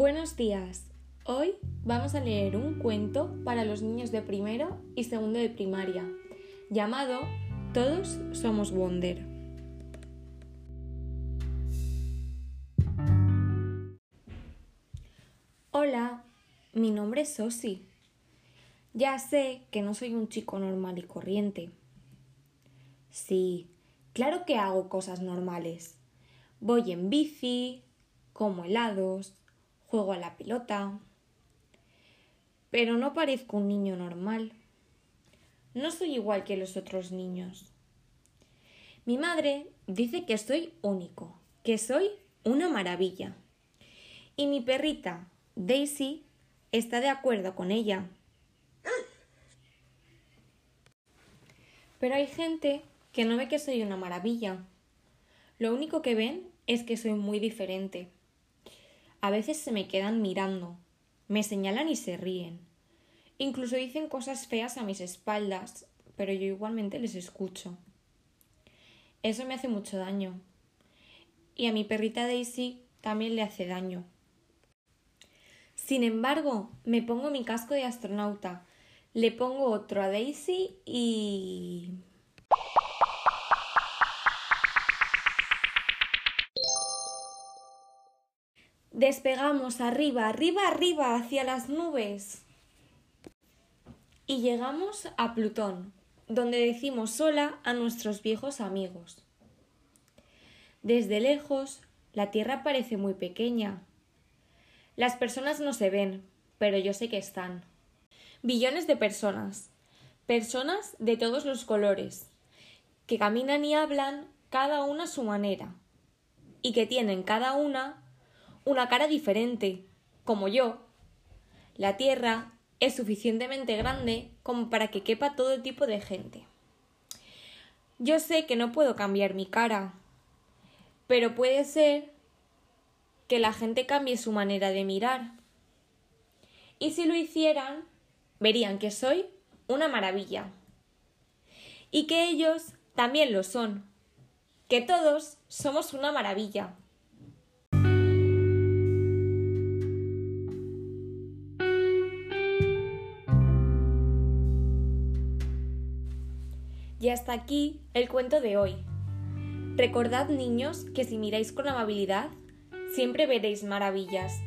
Buenos días. Hoy vamos a leer un cuento para los niños de primero y segundo de primaria, llamado Todos somos Wonder. Hola, mi nombre es Sosi. Ya sé que no soy un chico normal y corriente. Sí, claro que hago cosas normales. Voy en bici, como helados, juego a la pelota. Pero no parezco un niño normal. No soy igual que los otros niños. Mi madre dice que soy único, que soy una maravilla. Y mi perrita, Daisy, está de acuerdo con ella. Pero hay gente que no ve que soy una maravilla. Lo único que ven es que soy muy diferente. A veces se me quedan mirando, me señalan y se ríen. Incluso dicen cosas feas a mis espaldas, pero yo igualmente les escucho. Eso me hace mucho daño. Y a mi perrita Daisy también le hace daño. Sin embargo, me pongo mi casco de astronauta, le pongo otro a Daisy y... Despegamos arriba, arriba, arriba, hacia las nubes. Y llegamos a Plutón, donde decimos hola a nuestros viejos amigos. Desde lejos, la Tierra parece muy pequeña. Las personas no se ven, pero yo sé que están. Billones de personas, personas de todos los colores, que caminan y hablan cada una a su manera, y que tienen cada una una cara diferente, como yo. La Tierra es suficientemente grande como para que quepa todo tipo de gente. Yo sé que no puedo cambiar mi cara, pero puede ser que la gente cambie su manera de mirar. Y si lo hicieran, verían que soy una maravilla. Y que ellos también lo son. Que todos somos una maravilla. Y hasta aquí el cuento de hoy. Recordad, niños, que si miráis con amabilidad, siempre veréis maravillas.